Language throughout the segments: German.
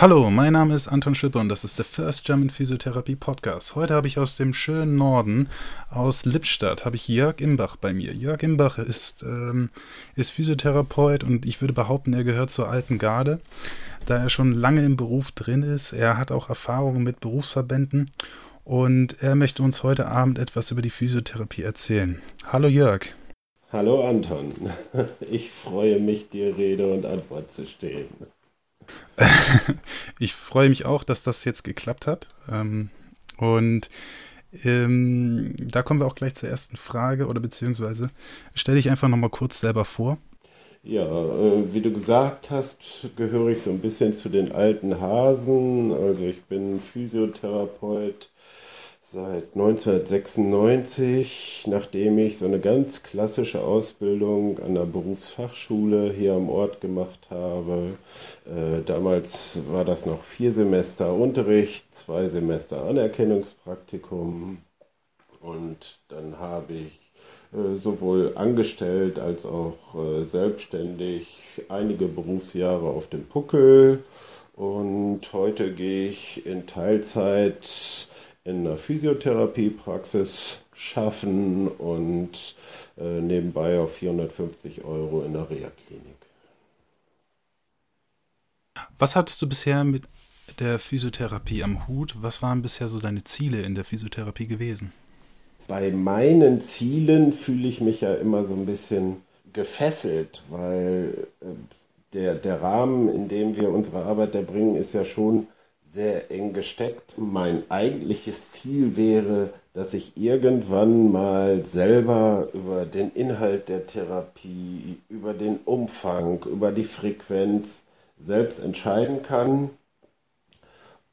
Hallo, mein Name ist Anton Schipper und das ist der First German Physiotherapie Podcast. Heute habe ich aus dem schönen Norden, aus Lippstadt, habe ich Jörg Imbach bei mir. Jörg Imbach ist, ähm, ist Physiotherapeut und ich würde behaupten, er gehört zur alten Garde, da er schon lange im Beruf drin ist. Er hat auch Erfahrungen mit Berufsverbänden und er möchte uns heute Abend etwas über die Physiotherapie erzählen. Hallo Jörg. Hallo Anton, ich freue mich, dir Rede und Antwort zu stehen. ich freue mich auch, dass das jetzt geklappt hat. Ähm, und ähm, da kommen wir auch gleich zur ersten Frage oder beziehungsweise stell dich einfach nochmal kurz selber vor. Ja, äh, wie du gesagt hast, gehöre ich so ein bisschen zu den alten Hasen. Also ich bin Physiotherapeut, seit 1996, nachdem ich so eine ganz klassische Ausbildung an der Berufsfachschule hier am Ort gemacht habe. Äh, damals war das noch vier Semester Unterricht, zwei Semester Anerkennungspraktikum und dann habe ich äh, sowohl angestellt als auch äh, selbstständig einige Berufsjahre auf dem Puckel und heute gehe ich in Teilzeit in einer Physiotherapiepraxis schaffen und äh, nebenbei auf 450 Euro in der Reha-Klinik. Was hattest du bisher mit der Physiotherapie am Hut? Was waren bisher so deine Ziele in der Physiotherapie gewesen? Bei meinen Zielen fühle ich mich ja immer so ein bisschen gefesselt, weil äh, der, der Rahmen, in dem wir unsere Arbeit erbringen, ist ja schon sehr eng gesteckt. Mein eigentliches Ziel wäre, dass ich irgendwann mal selber über den Inhalt der Therapie, über den Umfang, über die Frequenz selbst entscheiden kann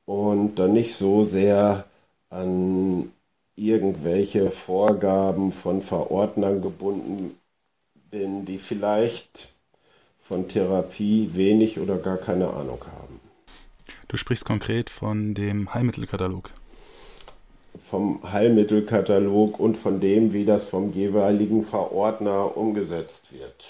und dann nicht so sehr an irgendwelche Vorgaben von Verordnern gebunden bin, die vielleicht von Therapie wenig oder gar keine Ahnung haben. Du sprichst konkret von dem Heilmittelkatalog. Vom Heilmittelkatalog und von dem, wie das vom jeweiligen Verordner umgesetzt wird.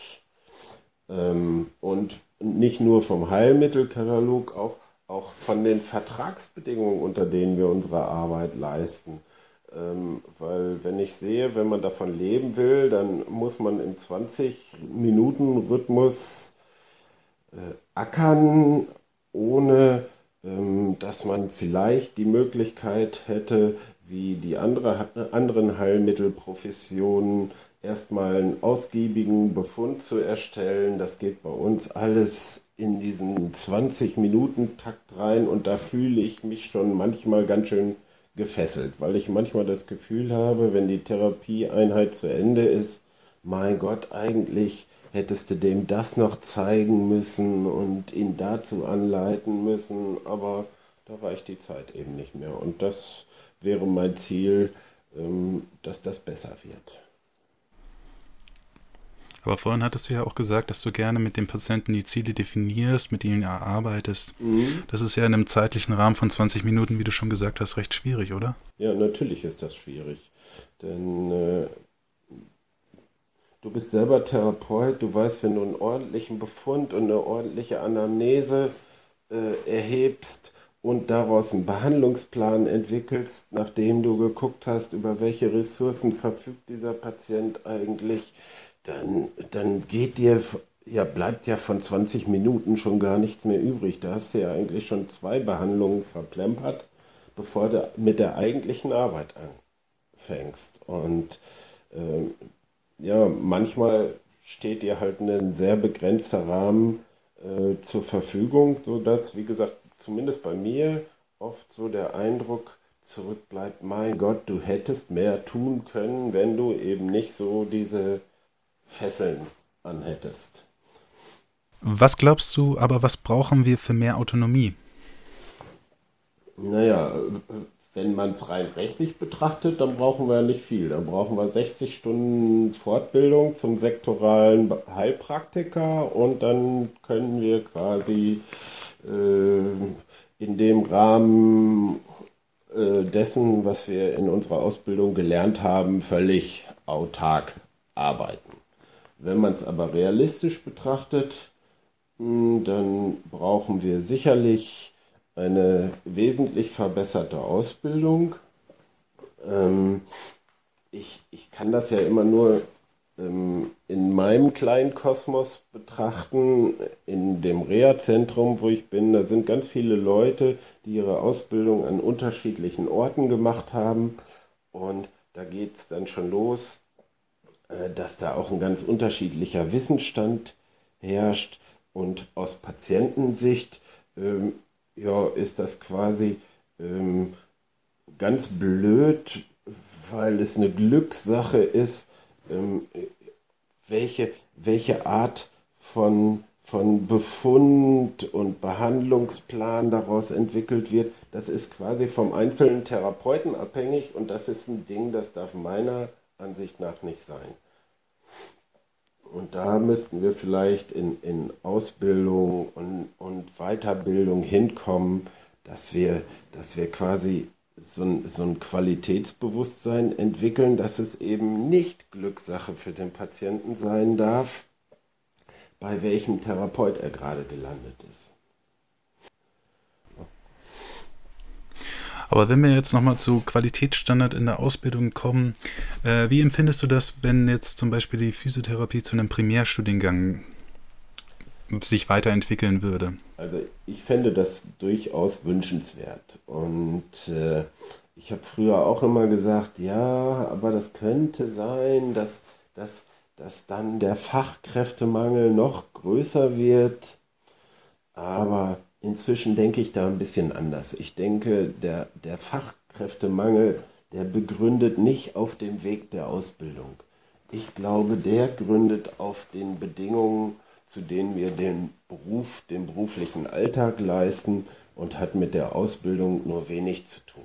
Ähm, und nicht nur vom Heilmittelkatalog, auch, auch von den Vertragsbedingungen, unter denen wir unsere Arbeit leisten. Ähm, weil wenn ich sehe, wenn man davon leben will, dann muss man im 20-Minuten-Rhythmus äh, ackern, ohne dass man vielleicht die Möglichkeit hätte, wie die andere, anderen Heilmittelprofessionen, erstmal einen ausgiebigen Befund zu erstellen. Das geht bei uns alles in diesen 20-Minuten-Takt rein und da fühle ich mich schon manchmal ganz schön gefesselt, weil ich manchmal das Gefühl habe, wenn die Therapieeinheit zu Ende ist, mein Gott, eigentlich hättest du dem das noch zeigen müssen und ihn dazu anleiten müssen, aber da reicht die Zeit eben nicht mehr. Und das wäre mein Ziel, ähm, dass das besser wird. Aber vorhin hattest du ja auch gesagt, dass du gerne mit dem Patienten die Ziele definierst, mit ihnen erarbeitest. Mhm. Das ist ja in einem zeitlichen Rahmen von 20 Minuten, wie du schon gesagt hast, recht schwierig, oder? Ja, natürlich ist das schwierig. Denn äh, Du bist selber Therapeut, du weißt, wenn du einen ordentlichen Befund und eine ordentliche Anamnese äh, erhebst und daraus einen Behandlungsplan entwickelst, nachdem du geguckt hast, über welche Ressourcen verfügt dieser Patient eigentlich, dann, dann geht dir, ja, bleibt ja von 20 Minuten schon gar nichts mehr übrig. Da hast du ja eigentlich schon zwei Behandlungen verplempert, bevor du mit der eigentlichen Arbeit anfängst. Und äh, ja, manchmal steht dir halt ein sehr begrenzter Rahmen äh, zur Verfügung, sodass, wie gesagt, zumindest bei mir oft so der Eindruck zurückbleibt, mein Gott, du hättest mehr tun können, wenn du eben nicht so diese Fesseln anhättest. Was glaubst du aber, was brauchen wir für mehr Autonomie? Naja, wenn man es rein rechtlich betrachtet, dann brauchen wir nicht viel. Dann brauchen wir 60 Stunden Fortbildung zum sektoralen Heilpraktiker und dann können wir quasi äh, in dem Rahmen äh, dessen, was wir in unserer Ausbildung gelernt haben, völlig autark arbeiten. Wenn man es aber realistisch betrachtet, hm, dann brauchen wir sicherlich eine wesentlich verbesserte Ausbildung. Ähm, ich, ich kann das ja immer nur ähm, in meinem kleinen Kosmos betrachten, in dem Reha-Zentrum, wo ich bin. Da sind ganz viele Leute, die ihre Ausbildung an unterschiedlichen Orten gemacht haben. Und da geht es dann schon los, äh, dass da auch ein ganz unterschiedlicher Wissensstand herrscht. Und aus Patientensicht ähm, ja, ist das quasi ähm, ganz blöd, weil es eine Glückssache ist, ähm, welche, welche Art von, von Befund und Behandlungsplan daraus entwickelt wird. Das ist quasi vom einzelnen Therapeuten abhängig und das ist ein Ding, das darf meiner Ansicht nach nicht sein. Und da müssten wir vielleicht in, in Ausbildung und, und Weiterbildung hinkommen, dass wir, dass wir quasi so ein, so ein Qualitätsbewusstsein entwickeln, dass es eben nicht Glückssache für den Patienten sein darf, bei welchem Therapeut er gerade gelandet ist. Aber wenn wir jetzt nochmal zu Qualitätsstandard in der Ausbildung kommen, äh, wie empfindest du das, wenn jetzt zum Beispiel die Physiotherapie zu einem Primärstudiengang sich weiterentwickeln würde? Also ich fände das durchaus wünschenswert. Und äh, ich habe früher auch immer gesagt, ja, aber das könnte sein, dass, dass, dass dann der Fachkräftemangel noch größer wird. Aber inzwischen denke ich da ein bisschen anders. Ich denke, der, der Fachkräftemangel, der begründet nicht auf dem Weg der Ausbildung. Ich glaube, der gründet auf den Bedingungen, zu denen wir den Beruf, den beruflichen Alltag leisten und hat mit der Ausbildung nur wenig zu tun.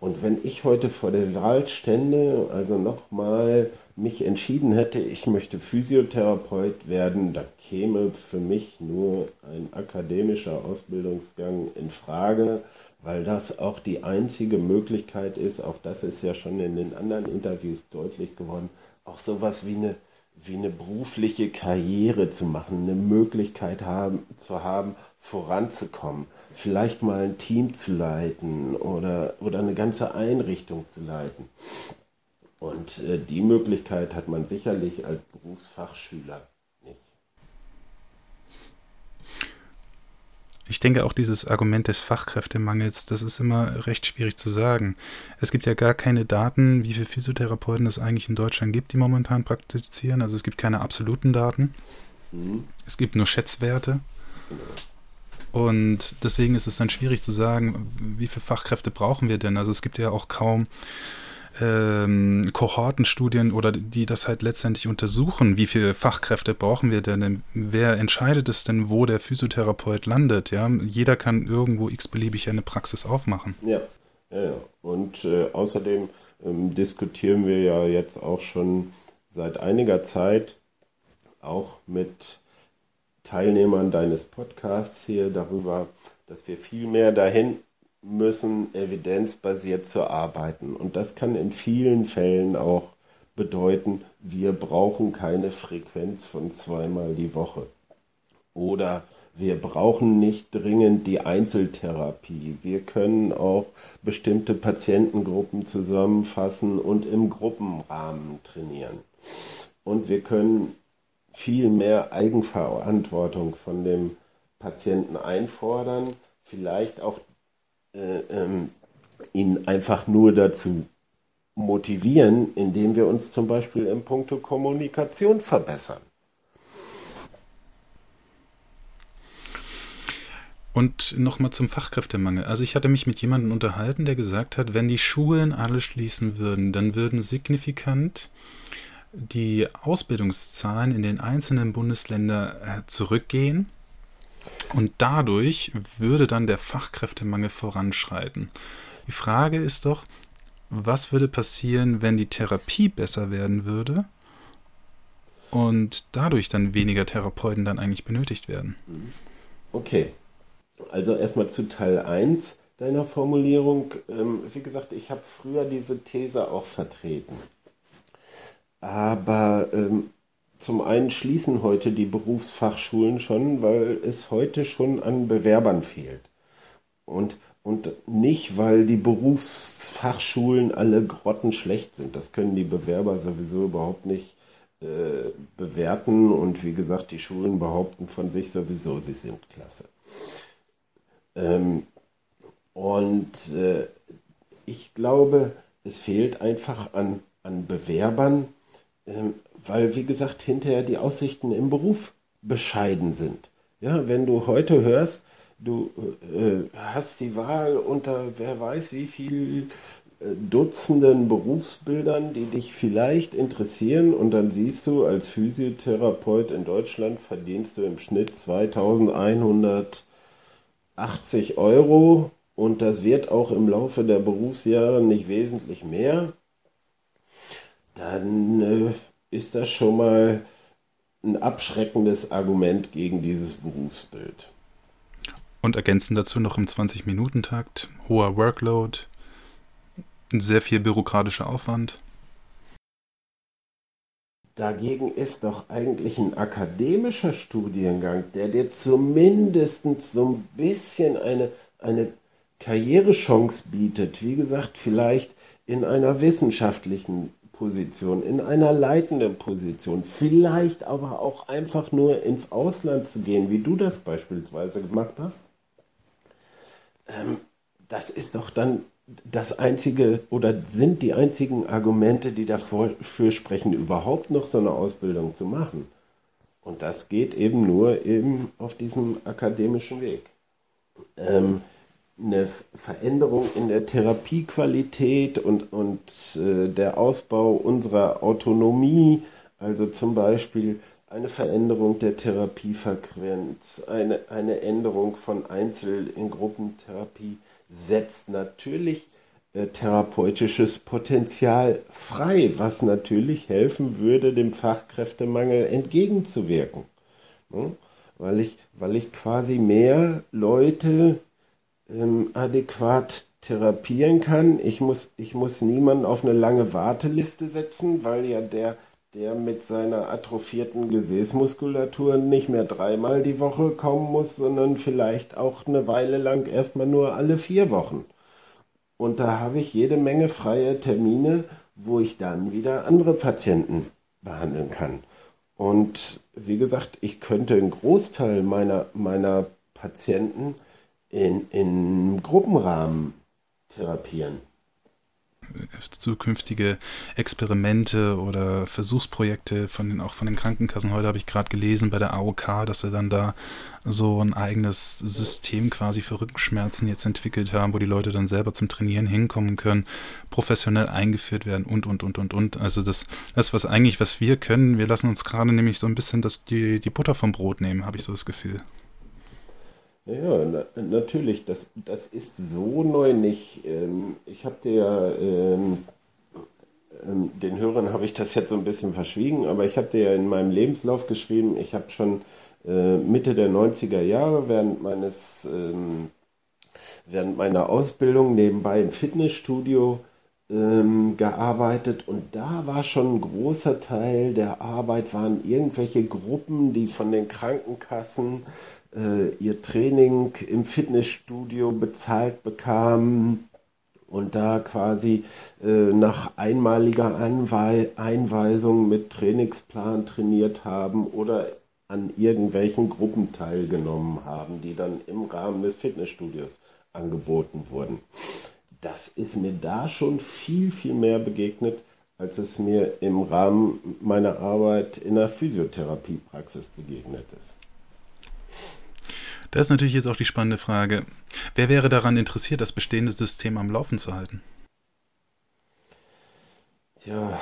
Und wenn ich heute vor der Wahl stände, also nochmal mich entschieden hätte, ich möchte Physiotherapeut werden, da käme für mich nur ein akademischer Ausbildungsgang in Frage, weil das auch die einzige Möglichkeit ist, auch das ist ja schon in den anderen Interviews deutlich geworden, auch sowas wie eine, wie eine berufliche Karriere zu machen, eine Möglichkeit haben, zu haben, voranzukommen, vielleicht mal ein Team zu leiten oder, oder eine ganze Einrichtung zu leiten. Und äh, die Möglichkeit hat man sicherlich als Berufsfachschüler nicht. Ich denke auch dieses Argument des Fachkräftemangels, das ist immer recht schwierig zu sagen. Es gibt ja gar keine Daten, wie viele Physiotherapeuten es eigentlich in Deutschland gibt, die momentan praktizieren. Also es gibt keine absoluten Daten. Mhm. Es gibt nur Schätzwerte. Genau. Und deswegen ist es dann schwierig zu sagen, wie viele Fachkräfte brauchen wir denn. Also es gibt ja auch kaum ähm, Kohortenstudien oder die das halt letztendlich untersuchen, wie viele Fachkräfte brauchen wir denn? Wer entscheidet es denn, wo der Physiotherapeut landet? Ja, jeder kann irgendwo x-beliebig eine Praxis aufmachen. Ja, ja, ja. Und äh, außerdem ähm, diskutieren wir ja jetzt auch schon seit einiger Zeit auch mit Teilnehmern deines Podcasts hier darüber, dass wir viel mehr dahin müssen, evidenzbasiert zu arbeiten. Und das kann in vielen Fällen auch bedeuten, wir brauchen keine Frequenz von zweimal die Woche. Oder wir brauchen nicht dringend die Einzeltherapie. Wir können auch bestimmte Patientengruppen zusammenfassen und im Gruppenrahmen trainieren. Und wir können viel mehr Eigenverantwortung von dem Patienten einfordern, vielleicht auch äh, ähm, ihn einfach nur dazu motivieren, indem wir uns zum Beispiel im Punkto Kommunikation verbessern. Und nochmal zum Fachkräftemangel. Also ich hatte mich mit jemandem unterhalten, der gesagt hat, wenn die Schulen alle schließen würden, dann würden signifikant die Ausbildungszahlen in den einzelnen Bundesländern äh, zurückgehen und dadurch würde dann der Fachkräftemangel voranschreiten. Die Frage ist doch, was würde passieren, wenn die Therapie besser werden würde und dadurch dann weniger Therapeuten dann eigentlich benötigt werden? Okay, also erstmal zu Teil 1 deiner Formulierung. Ähm, wie gesagt, ich habe früher diese These auch vertreten. Aber ähm, zum einen schließen heute die Berufsfachschulen schon, weil es heute schon an Bewerbern fehlt. Und, und nicht, weil die Berufsfachschulen alle grottenschlecht sind. Das können die Bewerber sowieso überhaupt nicht äh, bewerten. Und wie gesagt, die Schulen behaupten von sich sowieso, sie sind klasse. Ähm, und äh, ich glaube, es fehlt einfach an, an Bewerbern, äh, weil, wie gesagt, hinterher die Aussichten im Beruf bescheiden sind. Ja, wenn du heute hörst, du äh, hast die Wahl unter wer weiß wie viel äh, Dutzenden Berufsbildern, die dich vielleicht interessieren und dann siehst du, als Physiotherapeut in Deutschland verdienst du im Schnitt 2180 Euro und das wird auch im Laufe der Berufsjahre nicht wesentlich mehr, dann äh, ist das schon mal ein abschreckendes Argument gegen dieses Berufsbild. Und ergänzen dazu noch im 20-Minuten-Takt, hoher Workload, sehr viel bürokratischer Aufwand. Dagegen ist doch eigentlich ein akademischer Studiengang, der dir zumindest so ein bisschen eine, eine Karrierechance bietet. Wie gesagt, vielleicht in einer wissenschaftlichen Position, in einer leitenden Position, vielleicht aber auch einfach nur ins Ausland zu gehen, wie du das beispielsweise gemacht hast. Ähm, das ist doch dann das einzige oder sind die einzigen Argumente, die dafür sprechen, überhaupt noch so eine Ausbildung zu machen. Und das geht eben nur eben auf diesem akademischen Weg. Ähm, eine Veränderung in der Therapiequalität und, und äh, der Ausbau unserer Autonomie, also zum Beispiel eine Veränderung der Therapiefrequenz, eine, eine Änderung von Einzel- in Gruppentherapie setzt natürlich äh, therapeutisches Potenzial frei, was natürlich helfen würde, dem Fachkräftemangel entgegenzuwirken. Ne? Weil, ich, weil ich quasi mehr Leute ähm, adäquat therapieren kann. Ich muss, ich muss niemanden auf eine lange Warteliste setzen, weil ja der, der mit seiner atrophierten Gesäßmuskulatur nicht mehr dreimal die Woche kommen muss, sondern vielleicht auch eine Weile lang erstmal nur alle vier Wochen. Und da habe ich jede Menge freie Termine, wo ich dann wieder andere Patienten behandeln kann. Und wie gesagt, ich könnte einen Großteil meiner, meiner Patienten in, in Gruppenrahmen therapieren. Zukünftige Experimente oder Versuchsprojekte von den, auch von den Krankenkassen. Heute habe ich gerade gelesen bei der AOK, dass sie dann da so ein eigenes System quasi für Rückenschmerzen jetzt entwickelt haben, wo die Leute dann selber zum Trainieren hinkommen können, professionell eingeführt werden und, und, und, und, und. Also das, das was eigentlich, was wir können, wir lassen uns gerade nämlich so ein bisschen das, die, die Butter vom Brot nehmen, habe ich so das Gefühl. Ja, na, natürlich, das, das ist so neu nicht. Ähm, ich habe dir, ähm, ähm, den Hörern habe ich das jetzt so ein bisschen verschwiegen, aber ich habe dir ja in meinem Lebenslauf geschrieben, ich habe schon äh, Mitte der 90er Jahre während meines, ähm, während meiner Ausbildung nebenbei im Fitnessstudio ähm, gearbeitet und da war schon ein großer Teil der Arbeit waren irgendwelche Gruppen, die von den Krankenkassen ihr Training im Fitnessstudio bezahlt bekamen und da quasi äh, nach einmaliger Anwei Einweisung mit Trainingsplan trainiert haben oder an irgendwelchen Gruppen teilgenommen haben, die dann im Rahmen des Fitnessstudios angeboten wurden. Das ist mir da schon viel, viel mehr begegnet, als es mir im Rahmen meiner Arbeit in der Physiotherapiepraxis begegnet ist. Da ist natürlich jetzt auch die spannende Frage, wer wäre daran interessiert, das bestehende System am Laufen zu halten? Ja,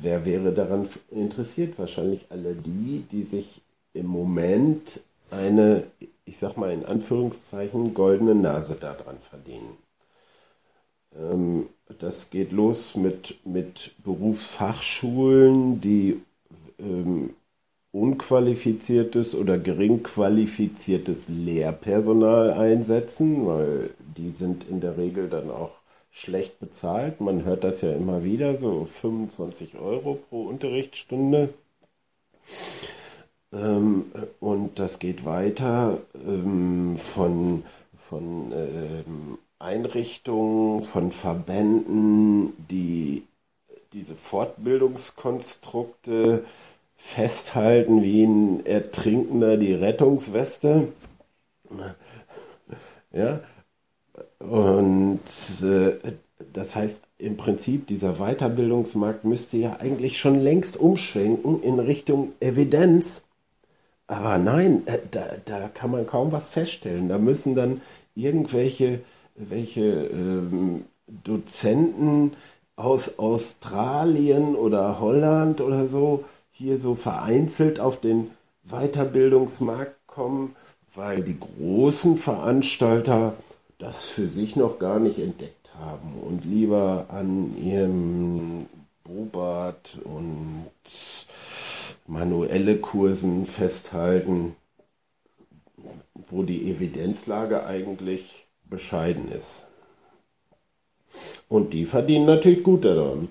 wer wäre daran interessiert? Wahrscheinlich alle die, die sich im Moment eine, ich sag mal in Anführungszeichen, goldene Nase daran verdienen. Ähm, das geht los mit, mit Berufsfachschulen, die ähm, unqualifiziertes oder gering qualifiziertes Lehrpersonal einsetzen, weil die sind in der Regel dann auch schlecht bezahlt. Man hört das ja immer wieder, so 25 Euro pro Unterrichtsstunde. Ähm, und das geht weiter ähm, von, von ähm, Einrichtungen, von Verbänden, die diese Fortbildungskonstrukte festhalten wie ein Ertrinkender die Rettungsweste. Ja, und äh, das heißt, im Prinzip, dieser Weiterbildungsmarkt müsste ja eigentlich schon längst umschwenken in Richtung Evidenz. Aber nein, äh, da, da kann man kaum was feststellen. Da müssen dann irgendwelche welche, ähm, Dozenten aus Australien oder Holland oder so hier so vereinzelt auf den Weiterbildungsmarkt kommen, weil die großen Veranstalter das für sich noch gar nicht entdeckt haben und lieber an ihrem Bobart und manuelle Kursen festhalten, wo die Evidenzlage eigentlich bescheiden ist. Und die verdienen natürlich gut daran.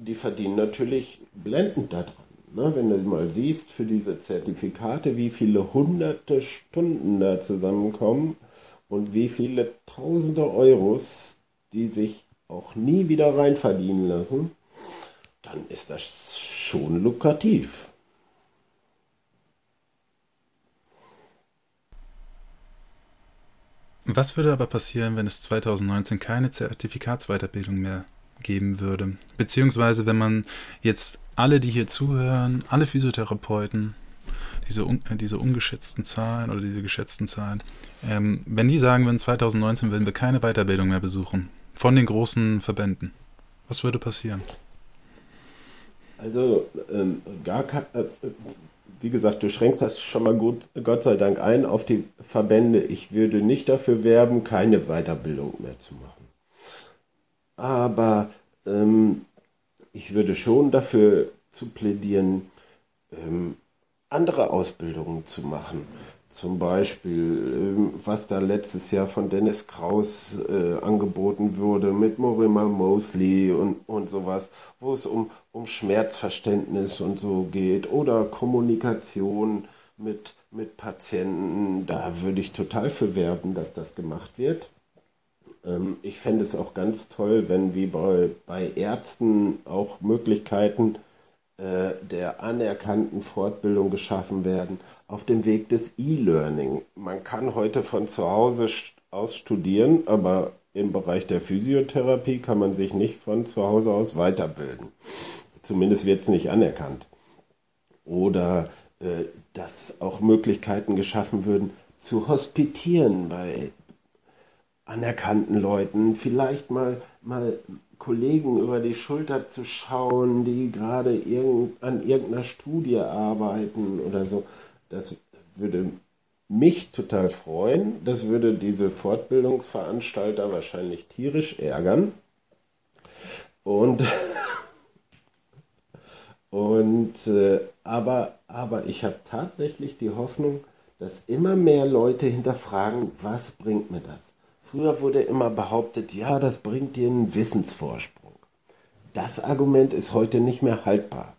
Die, die verdienen natürlich blendend daran. Ne? Wenn du mal siehst, für diese Zertifikate, wie viele hunderte Stunden da zusammenkommen und wie viele tausende Euros, die sich auch nie wieder rein verdienen lassen, dann ist das schon lukrativ. Was würde aber passieren, wenn es 2019 keine Zertifikatsweiterbildung mehr geben würde? Beziehungsweise wenn man jetzt alle, die hier zuhören, alle Physiotherapeuten, diese, un, diese ungeschätzten Zahlen oder diese geschätzten Zahlen, ähm, wenn die sagen würden, 2019 werden wir keine Weiterbildung mehr besuchen von den großen Verbänden, was würde passieren? Also ähm, gar äh, wie gesagt, du schränkst das schon mal gut, Gott sei Dank ein auf die Verbände. Ich würde nicht dafür werben, keine Weiterbildung mehr zu machen. Aber ähm, ich würde schon dafür zu plädieren, ähm, andere Ausbildungen zu machen. Zum Beispiel, ähm, was da letztes Jahr von Dennis Kraus äh, angeboten wurde mit Morima Mosley und, und sowas, wo es um, um Schmerzverständnis und so geht oder Kommunikation mit, mit Patienten. Da würde ich total für werben, dass das gemacht wird. Ähm, ich fände es auch ganz toll, wenn wie bei, bei Ärzten auch Möglichkeiten äh, der anerkannten Fortbildung geschaffen werden auf dem Weg des E-Learning. Man kann heute von zu Hause aus studieren, aber im Bereich der Physiotherapie kann man sich nicht von zu Hause aus weiterbilden. Zumindest wird es nicht anerkannt. Oder äh, dass auch Möglichkeiten geschaffen würden, zu hospitieren bei anerkannten Leuten, vielleicht mal, mal Kollegen über die Schulter zu schauen, die gerade irgend, an irgendeiner Studie arbeiten oder so das würde mich total freuen. Das würde diese Fortbildungsveranstalter wahrscheinlich tierisch ärgern. Und, und äh, aber, aber ich habe tatsächlich die Hoffnung, dass immer mehr Leute hinterfragen, was bringt mir das? Früher wurde immer behauptet, ja, das bringt dir einen Wissensvorsprung. Das Argument ist heute nicht mehr haltbar.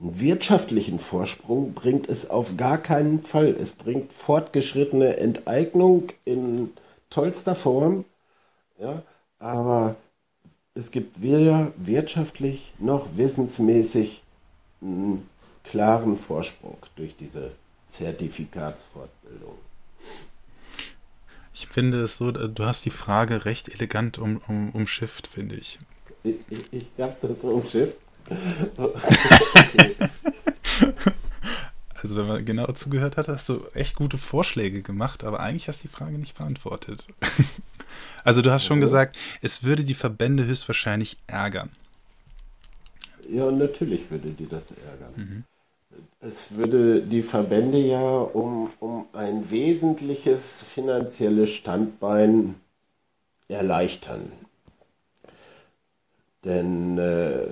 Einen wirtschaftlichen Vorsprung bringt es auf gar keinen Fall. Es bringt fortgeschrittene Enteignung in tollster Form, ja, aber es gibt weder wirtschaftlich noch wissensmäßig einen klaren Vorsprung durch diese Zertifikatsfortbildung. Ich finde es so, du hast die Frage recht elegant um, um, umschifft, finde ich. Ich, ich, ich habe das umschifft. Also wenn man genau zugehört hat, hast du echt gute Vorschläge gemacht, aber eigentlich hast du die Frage nicht beantwortet. Also du hast schon gesagt, es würde die Verbände höchstwahrscheinlich ärgern. Ja, natürlich würde die das ärgern. Mhm. Es würde die Verbände ja um, um ein wesentliches finanzielles Standbein erleichtern. Denn äh,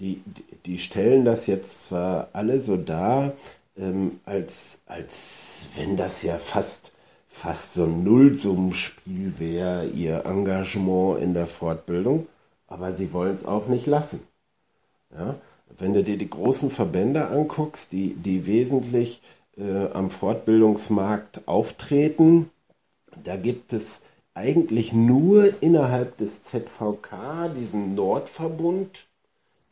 die, die stellen das jetzt zwar alle so dar, ähm, als, als wenn das ja fast, fast so ein Nullsummenspiel wäre, ihr Engagement in der Fortbildung, aber sie wollen es auch nicht lassen. Ja? Wenn du dir die großen Verbände anguckst, die, die wesentlich äh, am Fortbildungsmarkt auftreten. Da gibt es eigentlich nur innerhalb des ZVK diesen Nordverbund,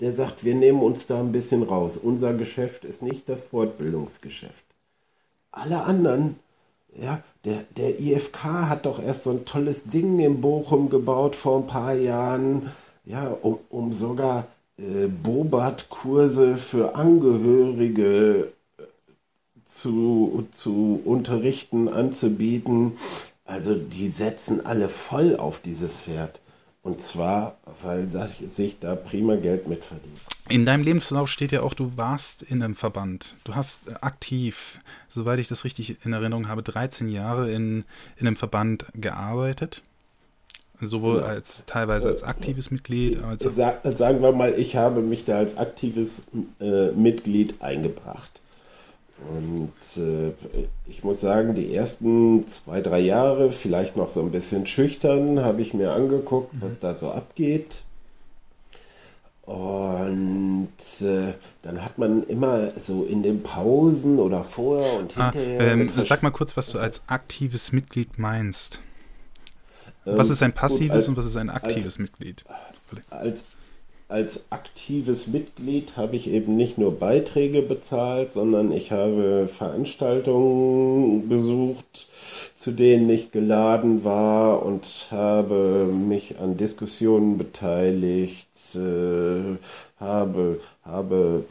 der sagt, wir nehmen uns da ein bisschen raus. Unser Geschäft ist nicht das Fortbildungsgeschäft. Alle anderen, ja, der, der IFK hat doch erst so ein tolles Ding in Bochum gebaut vor ein paar Jahren, ja, um, um sogar Bobat-Kurse für Angehörige äh, zu, zu unterrichten, anzubieten. Also die setzen alle voll auf dieses Pferd. Und zwar, weil sich da prima Geld mitverdient. In deinem Lebenslauf steht ja auch, du warst in einem Verband. Du hast aktiv, soweit ich das richtig in Erinnerung habe, 13 Jahre in, in einem Verband gearbeitet. Sowohl als teilweise als aktives Mitglied als. sagen wir mal, ich habe mich da als aktives äh, Mitglied eingebracht. Und äh, ich muss sagen, die ersten zwei, drei Jahre, vielleicht noch so ein bisschen schüchtern, habe ich mir angeguckt, mhm. was da so abgeht. Und äh, dann hat man immer so in den Pausen oder vorher und ah, hinterher. Ähm, sag mal kurz, was du als aktives Mitglied meinst. Was ähm, ist ein passives gut, als, und was ist ein aktives als, Mitglied? Als als aktives Mitglied habe ich eben nicht nur Beiträge bezahlt, sondern ich habe Veranstaltungen besucht, zu denen ich geladen war und habe mich an Diskussionen beteiligt, äh, habe, habe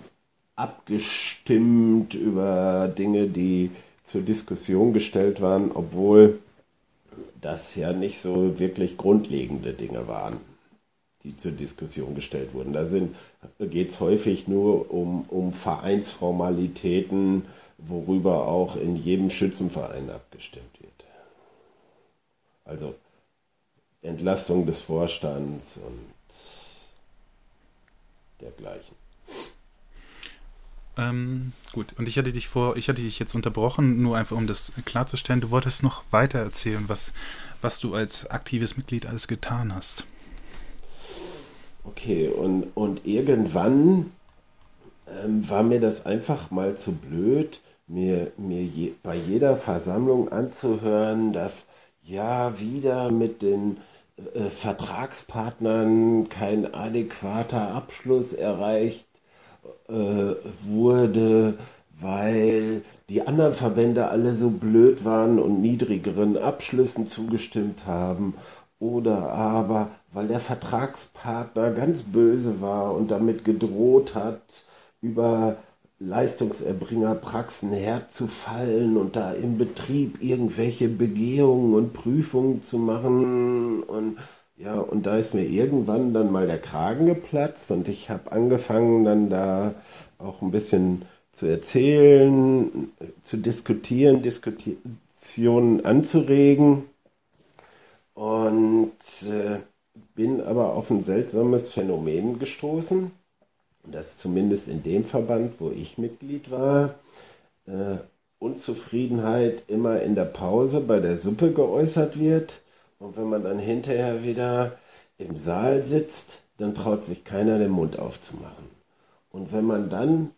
abgestimmt über Dinge, die zur Diskussion gestellt waren, obwohl das ja nicht so wirklich grundlegende Dinge waren die zur Diskussion gestellt wurden. Da geht es häufig nur um, um Vereinsformalitäten, worüber auch in jedem Schützenverein abgestimmt wird. Also Entlastung des Vorstands und dergleichen. Ähm, gut, und ich hatte dich vor, ich hatte dich jetzt unterbrochen, nur einfach um das klarzustellen. Du wolltest noch weiter erzählen, was, was du als aktives Mitglied alles getan hast. Okay, und, und irgendwann ähm, war mir das einfach mal zu blöd, mir, mir je, bei jeder Versammlung anzuhören, dass ja wieder mit den äh, Vertragspartnern kein adäquater Abschluss erreicht wurde, weil die anderen Verbände alle so blöd waren und niedrigeren Abschlüssen zugestimmt haben oder aber weil der Vertragspartner ganz böse war und damit gedroht hat, über Leistungserbringerpraxen herzufallen und da im Betrieb irgendwelche Begehungen und Prüfungen zu machen und ja, und da ist mir irgendwann dann mal der Kragen geplatzt und ich habe angefangen dann da auch ein bisschen zu erzählen, zu diskutieren, Diskussionen anzuregen. Und äh, bin aber auf ein seltsames Phänomen gestoßen, dass zumindest in dem Verband, wo ich Mitglied war, äh, Unzufriedenheit immer in der Pause bei der Suppe geäußert wird. Und wenn man dann hinterher wieder im Saal sitzt, dann traut sich keiner den Mund aufzumachen. Und wenn man dann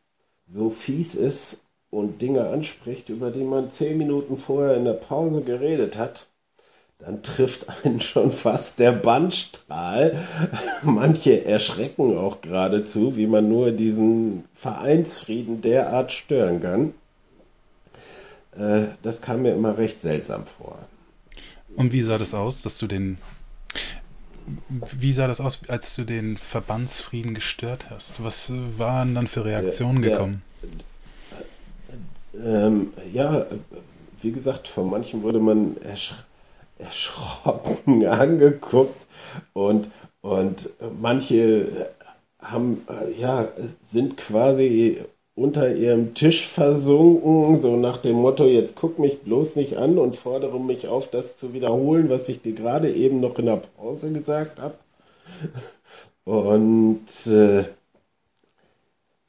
so fies ist und Dinge anspricht, über die man zehn Minuten vorher in der Pause geredet hat, dann trifft einen schon fast der Bandstrahl. Manche erschrecken auch geradezu, wie man nur diesen Vereinsfrieden derart stören kann. Äh, das kam mir immer recht seltsam vor. Und wie sah das aus, dass du den. Wie sah das aus, als du den Verbandsfrieden gestört hast? Was waren dann für Reaktionen der, gekommen? Ähm, ja, wie gesagt, von manchen wurde man erschreckt erschrocken angeguckt und, und manche haben, ja, sind quasi unter ihrem Tisch versunken, so nach dem Motto, jetzt guck mich bloß nicht an und fordere mich auf, das zu wiederholen, was ich dir gerade eben noch in der Pause gesagt habe. Und äh,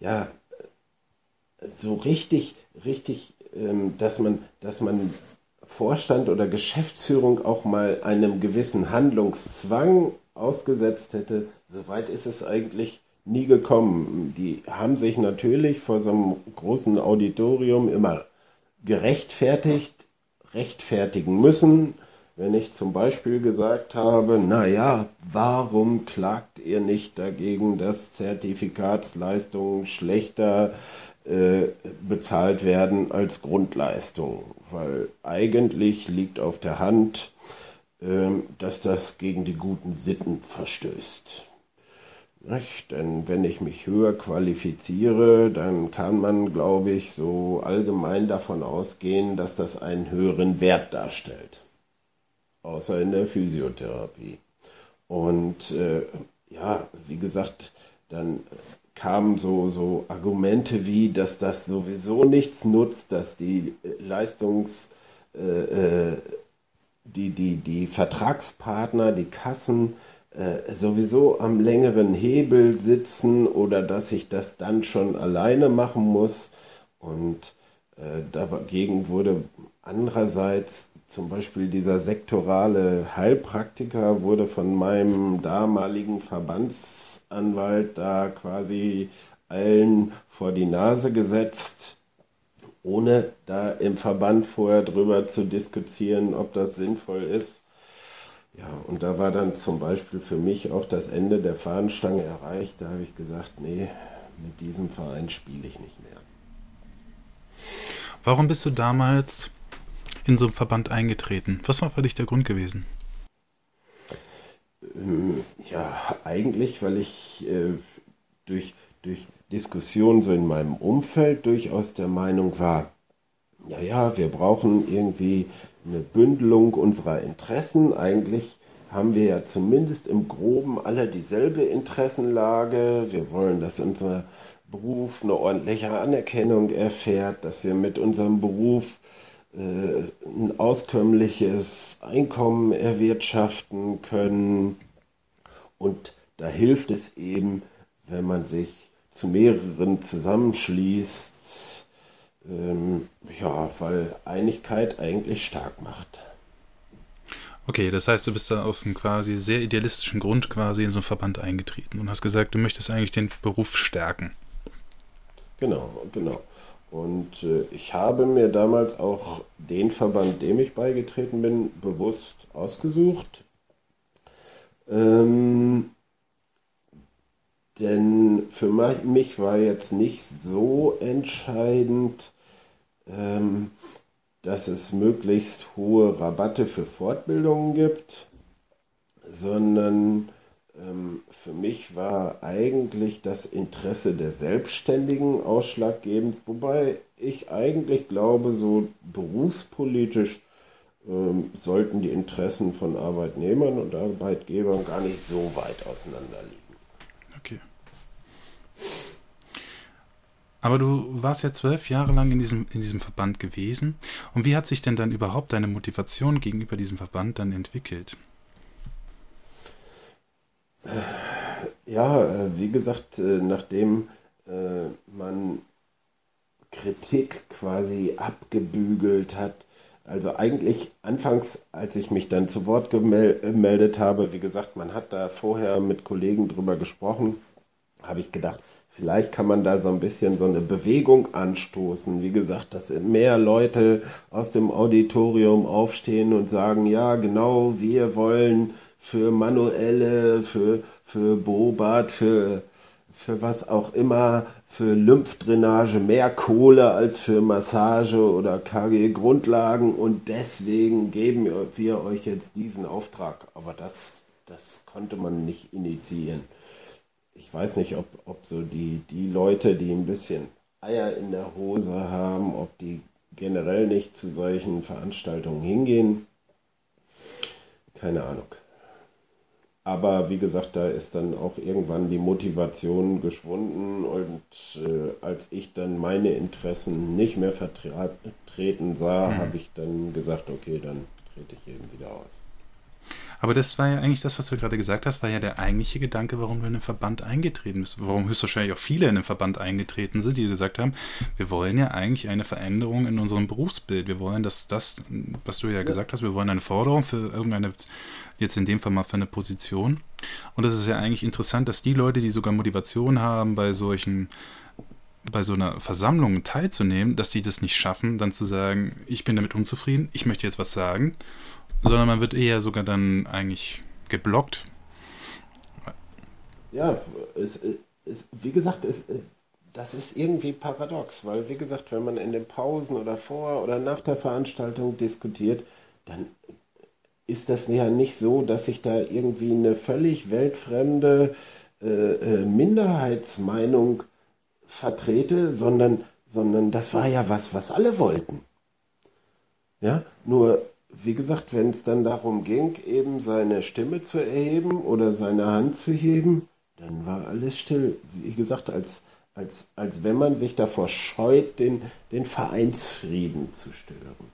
ja, so richtig, richtig, ähm, dass man, dass man Vorstand oder Geschäftsführung auch mal einem gewissen Handlungszwang ausgesetzt hätte, soweit ist es eigentlich nie gekommen. Die haben sich natürlich vor so einem großen Auditorium immer gerechtfertigt, rechtfertigen müssen, wenn ich zum Beispiel gesagt habe, naja, warum klagt ihr nicht dagegen, dass Zertifikatsleistungen schlechter äh, bezahlt werden als Grundleistung? Weil eigentlich liegt auf der Hand, äh, dass das gegen die guten Sitten verstößt. Nicht? Denn wenn ich mich höher qualifiziere, dann kann man, glaube ich, so allgemein davon ausgehen, dass das einen höheren Wert darstellt. Außer in der Physiotherapie. Und äh, ja, wie gesagt, dann kamen so, so Argumente wie, dass das sowieso nichts nutzt, dass die Leistungs, äh, äh die, die, die Vertragspartner, die Kassen, äh, sowieso am längeren Hebel sitzen oder dass ich das dann schon alleine machen muss. Und äh, dagegen wurde andererseits zum Beispiel dieser sektorale Heilpraktiker wurde von meinem damaligen Verbandsanwalt da quasi allen vor die Nase gesetzt, ohne da im Verband vorher drüber zu diskutieren, ob das sinnvoll ist. Ja, und da war dann zum Beispiel für mich auch das Ende der Fahnenstange erreicht. Da habe ich gesagt, nee, mit diesem Verein spiele ich nicht mehr. Warum bist du damals in so einen Verband eingetreten? Was war für dich der Grund gewesen? Ähm, ja, eigentlich, weil ich äh, durch, durch Diskussionen so in meinem Umfeld durchaus der Meinung war, ja, ja, wir brauchen irgendwie eine Bündelung unserer Interessen. Eigentlich haben wir ja zumindest im groben alle dieselbe Interessenlage. Wir wollen, dass unser Beruf eine ordentliche Anerkennung erfährt, dass wir mit unserem Beruf äh, ein auskömmliches Einkommen erwirtschaften können. Und da hilft es eben, wenn man sich zu mehreren zusammenschließt, ähm, ja, weil Einigkeit eigentlich stark macht. Okay, das heißt, du bist da aus einem quasi sehr idealistischen Grund quasi in so einen Verband eingetreten und hast gesagt, du möchtest eigentlich den Beruf stärken. Genau, genau. Und äh, ich habe mir damals auch den Verband, dem ich beigetreten bin, bewusst ausgesucht. Ähm, denn für mich war jetzt nicht so entscheidend, ähm, dass es möglichst hohe Rabatte für Fortbildungen gibt, sondern ähm, für mich war eigentlich das Interesse der Selbstständigen ausschlaggebend, wobei ich eigentlich glaube, so berufspolitisch ähm, sollten die Interessen von Arbeitnehmern und Arbeitgebern gar nicht so weit auseinander liegen. Okay. Aber du warst ja zwölf Jahre lang in diesem, in diesem Verband gewesen. Und wie hat sich denn dann überhaupt deine Motivation gegenüber diesem Verband dann entwickelt? Ja, äh, wie gesagt, äh, nachdem äh, man Kritik quasi abgebügelt hat, also eigentlich anfangs, als ich mich dann zu Wort gemeldet habe, wie gesagt, man hat da vorher mit Kollegen drüber gesprochen, habe ich gedacht, Vielleicht kann man da so ein bisschen so eine Bewegung anstoßen. Wie gesagt, dass mehr Leute aus dem Auditorium aufstehen und sagen, ja, genau, wir wollen für Manuelle, für, für Bobat, für, für was auch immer, für Lymphdrainage mehr Kohle als für Massage oder KG-Grundlagen und deswegen geben wir euch jetzt diesen Auftrag. Aber das, das konnte man nicht initiieren ich weiß nicht, ob, ob so die, die Leute, die ein bisschen Eier in der Hose haben, ob die generell nicht zu solchen Veranstaltungen hingehen. Keine Ahnung. Aber wie gesagt, da ist dann auch irgendwann die Motivation geschwunden und äh, als ich dann meine Interessen nicht mehr vertreten sah, mhm. habe ich dann gesagt, okay, dann trete ich eben wieder aus. Aber das war ja eigentlich das, was du gerade gesagt hast, war ja der eigentliche Gedanke, warum du in den Verband eingetreten bist. Warum höchstwahrscheinlich auch viele in den Verband eingetreten sind, die gesagt haben, wir wollen ja eigentlich eine Veränderung in unserem Berufsbild. Wir wollen, dass das, was du ja gesagt hast, wir wollen eine Forderung für irgendeine, jetzt in dem Fall mal für eine Position. Und das ist ja eigentlich interessant, dass die Leute, die sogar Motivation haben bei solchen bei so einer Versammlung teilzunehmen, dass sie das nicht schaffen, dann zu sagen, ich bin damit unzufrieden, ich möchte jetzt was sagen, sondern man wird eher sogar dann eigentlich geblockt. Ja, es, es, wie gesagt, es, das ist irgendwie paradox, weil wie gesagt, wenn man in den Pausen oder vor oder nach der Veranstaltung diskutiert, dann ist das ja nicht so, dass ich da irgendwie eine völlig weltfremde äh, äh, Minderheitsmeinung vertrete, sondern, sondern das war ja was, was alle wollten. Ja, nur wie gesagt, wenn es dann darum ging, eben seine Stimme zu erheben oder seine Hand zu heben, dann war alles still. Wie gesagt, als, als, als wenn man sich davor scheut, den, den Vereinsfrieden zu stören.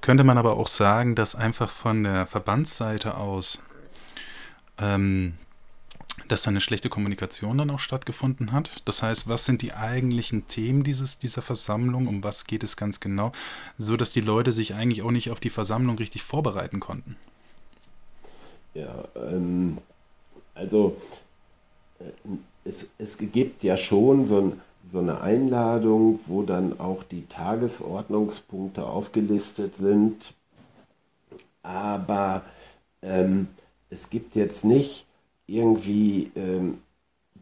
Könnte man aber auch sagen, dass einfach von der Verbandsseite aus ähm, dass da eine schlechte Kommunikation dann auch stattgefunden hat. Das heißt, was sind die eigentlichen Themen dieses, dieser Versammlung? Um was geht es ganz genau? So dass die Leute sich eigentlich auch nicht auf die Versammlung richtig vorbereiten konnten. Ja, ähm, also äh, es, es gibt ja schon so, ein, so eine Einladung, wo dann auch die Tagesordnungspunkte aufgelistet sind. Aber ähm, es gibt jetzt nicht irgendwie ähm,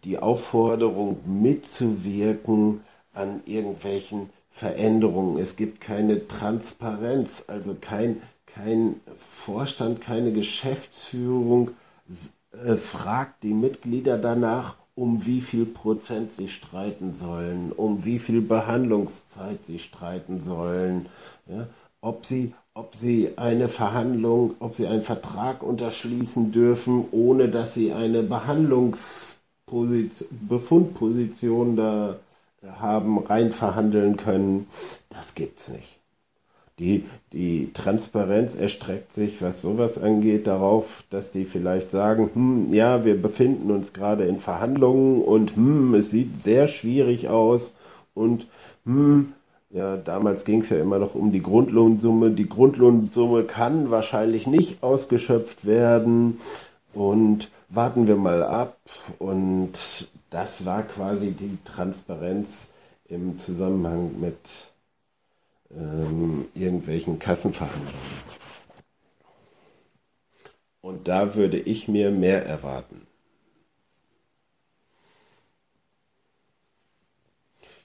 die Aufforderung mitzuwirken an irgendwelchen Veränderungen. Es gibt keine Transparenz, also kein, kein Vorstand, keine Geschäftsführung äh, fragt die Mitglieder danach, um wie viel Prozent sie streiten sollen, um wie viel Behandlungszeit sie streiten sollen, ja, ob sie ob sie eine Verhandlung, ob sie einen Vertrag unterschließen dürfen, ohne dass sie eine Behandlungsposition, Befundposition da haben rein verhandeln können. Das gibt's nicht. Die, die Transparenz erstreckt sich, was sowas angeht, darauf, dass die vielleicht sagen, hm, ja, wir befinden uns gerade in Verhandlungen und hm, es sieht sehr schwierig aus und hm, ja, damals ging es ja immer noch um die Grundlohnsumme. Die Grundlohnsumme kann wahrscheinlich nicht ausgeschöpft werden. Und warten wir mal ab. Und das war quasi die Transparenz im Zusammenhang mit ähm, irgendwelchen Kassenverhandlungen. Und da würde ich mir mehr erwarten.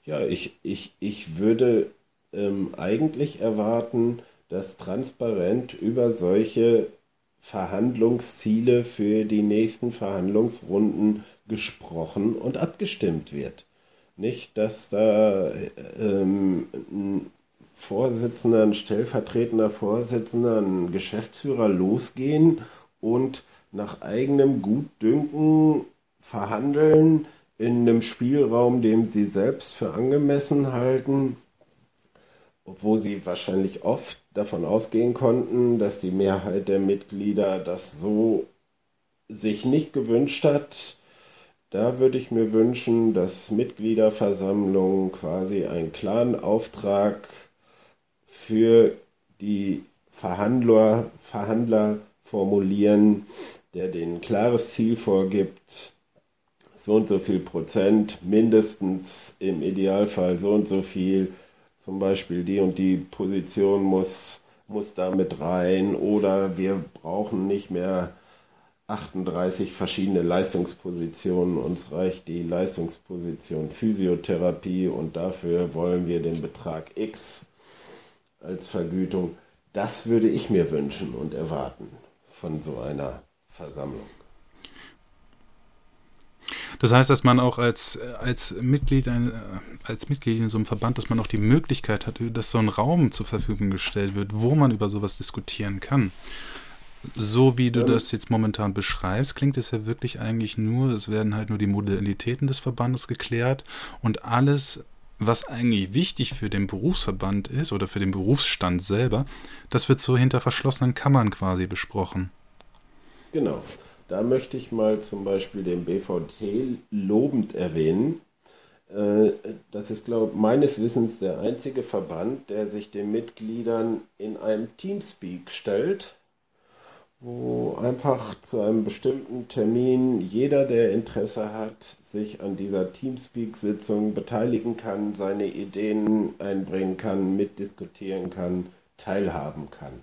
Ja, ich, ich, ich würde ähm, eigentlich erwarten, dass transparent über solche Verhandlungsziele für die nächsten Verhandlungsrunden gesprochen und abgestimmt wird. Nicht, dass da ähm, ein Vorsitzender, ein stellvertretender Vorsitzender, ein Geschäftsführer losgehen und nach eigenem Gutdünken verhandeln, in einem Spielraum, den sie selbst für angemessen halten, wo sie wahrscheinlich oft davon ausgehen konnten, dass die Mehrheit der Mitglieder das so sich nicht gewünscht hat. Da würde ich mir wünschen, dass Mitgliederversammlungen quasi einen klaren Auftrag für die Verhandler, Verhandler formulieren, der denen ein klares Ziel vorgibt, so und so viel Prozent, mindestens im Idealfall so und so viel, zum Beispiel die und die Position muss, muss da mit rein oder wir brauchen nicht mehr 38 verschiedene Leistungspositionen. Uns reicht die Leistungsposition Physiotherapie und dafür wollen wir den Betrag X als Vergütung. Das würde ich mir wünschen und erwarten von so einer Versammlung. Das heißt, dass man auch als, als, Mitglied, als Mitglied in so einem Verband, dass man auch die Möglichkeit hat, dass so ein Raum zur Verfügung gestellt wird, wo man über sowas diskutieren kann. So wie du ja. das jetzt momentan beschreibst, klingt es ja wirklich eigentlich nur, es werden halt nur die Modalitäten des Verbandes geklärt und alles, was eigentlich wichtig für den Berufsverband ist oder für den Berufsstand selber, das wird so hinter verschlossenen Kammern quasi besprochen. Genau. Da möchte ich mal zum Beispiel den BVT lobend erwähnen. Äh, das ist, glaube ich, meines Wissens der einzige Verband, der sich den Mitgliedern in einem Teamspeak stellt wo einfach zu einem bestimmten Termin jeder, der Interesse hat, sich an dieser Teamspeak-Sitzung beteiligen kann, seine Ideen einbringen kann, mitdiskutieren kann, teilhaben kann.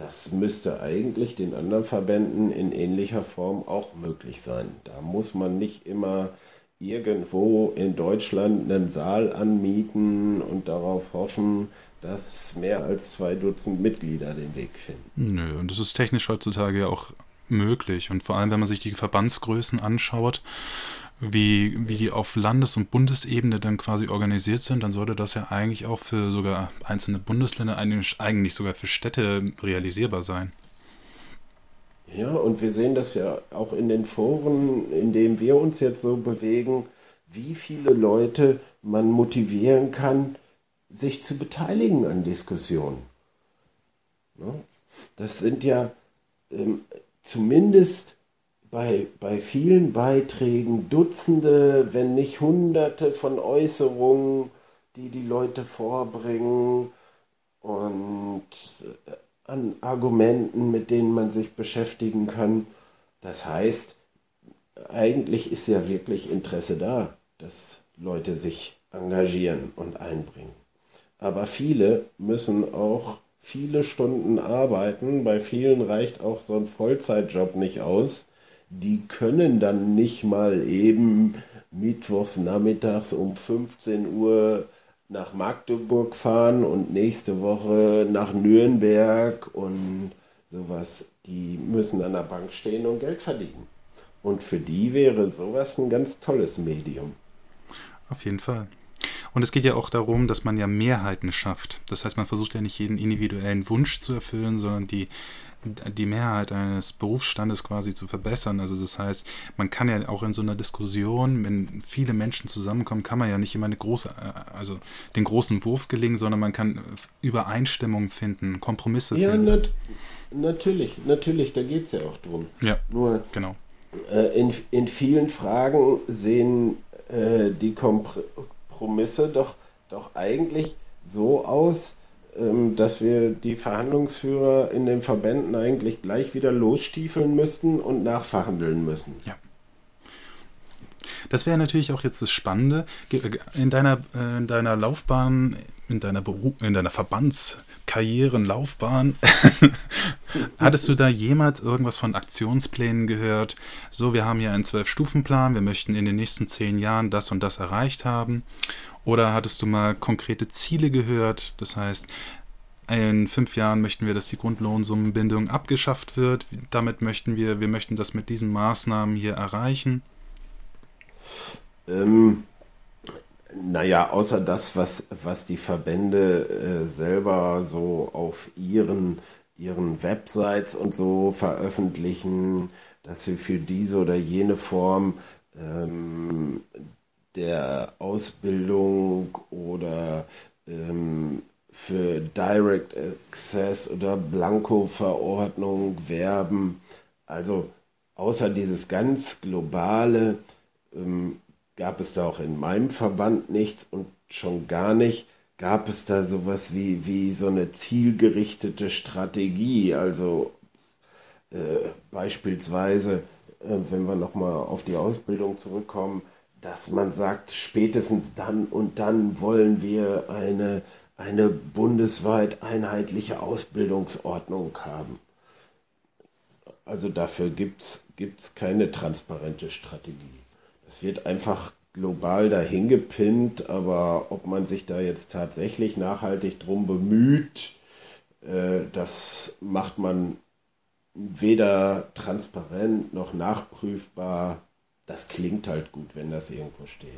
Das müsste eigentlich den anderen Verbänden in ähnlicher Form auch möglich sein. Da muss man nicht immer irgendwo in Deutschland einen Saal anmieten und darauf hoffen, dass mehr als zwei Dutzend Mitglieder den Weg finden. Nö, und das ist technisch heutzutage ja auch möglich. Und vor allem, wenn man sich die Verbandsgrößen anschaut, wie, wie die auf Landes- und Bundesebene dann quasi organisiert sind, dann sollte das ja eigentlich auch für sogar einzelne Bundesländer, eigentlich sogar für Städte realisierbar sein. Ja, und wir sehen das ja auch in den Foren, in denen wir uns jetzt so bewegen, wie viele Leute man motivieren kann, sich zu beteiligen an Diskussionen. Das sind ja ähm, zumindest bei, bei vielen Beiträgen Dutzende, wenn nicht Hunderte von Äußerungen, die die Leute vorbringen und äh, an Argumenten, mit denen man sich beschäftigen kann. Das heißt, eigentlich ist ja wirklich Interesse da, dass Leute sich engagieren und einbringen. Aber viele müssen auch viele Stunden arbeiten. Bei vielen reicht auch so ein Vollzeitjob nicht aus. Die können dann nicht mal eben mittwochs nachmittags um 15 Uhr nach Magdeburg fahren und nächste Woche nach Nürnberg und sowas. Die müssen an der Bank stehen und Geld verdienen. Und für die wäre sowas ein ganz tolles Medium. Auf jeden Fall. Und es geht ja auch darum, dass man ja Mehrheiten schafft. Das heißt, man versucht ja nicht jeden individuellen Wunsch zu erfüllen, sondern die, die Mehrheit eines Berufsstandes quasi zu verbessern. Also das heißt, man kann ja auch in so einer Diskussion, wenn viele Menschen zusammenkommen, kann man ja nicht immer eine große, äh, also den großen Wurf gelingen, sondern man kann Übereinstimmung finden, Kompromisse ja, finden. Ja, nat natürlich, natürlich, da geht es ja auch drum. Ja, Nur, genau. Äh, in, in vielen Fragen sehen äh, die Kompr Kompromisse doch, doch eigentlich so aus, dass wir die Verhandlungsführer in den Verbänden eigentlich gleich wieder losstiefeln müssten und nachverhandeln müssen. Ja. Das wäre natürlich auch jetzt das Spannende. In deiner, äh, in deiner Laufbahn, in deiner, in deiner Verbandskarrierenlaufbahn, hattest du da jemals irgendwas von Aktionsplänen gehört? So, wir haben hier einen Zwölf-Stufen-Plan, wir möchten in den nächsten zehn Jahren das und das erreicht haben. Oder hattest du mal konkrete Ziele gehört? Das heißt, in fünf Jahren möchten wir, dass die Grundlohnsummenbindung abgeschafft wird. Damit möchten wir, wir möchten das mit diesen Maßnahmen hier erreichen. Ähm, naja, außer das, was, was die Verbände äh, selber so auf ihren, ihren Websites und so veröffentlichen, dass wir für diese oder jene Form ähm, der Ausbildung oder ähm, für Direct Access oder Blanko-Verordnung werben. Also außer dieses ganz globale ähm, gab es da auch in meinem Verband nichts und schon gar nicht gab es da sowas wie, wie so eine zielgerichtete Strategie. Also äh, beispielsweise, äh, wenn wir nochmal auf die Ausbildung zurückkommen, dass man sagt, spätestens dann und dann wollen wir eine, eine bundesweit einheitliche Ausbildungsordnung haben. Also dafür gibt es keine transparente Strategie. Es wird einfach global dahin gepinnt, aber ob man sich da jetzt tatsächlich nachhaltig drum bemüht, äh, das macht man weder transparent noch nachprüfbar. Das klingt halt gut, wenn das irgendwo steht.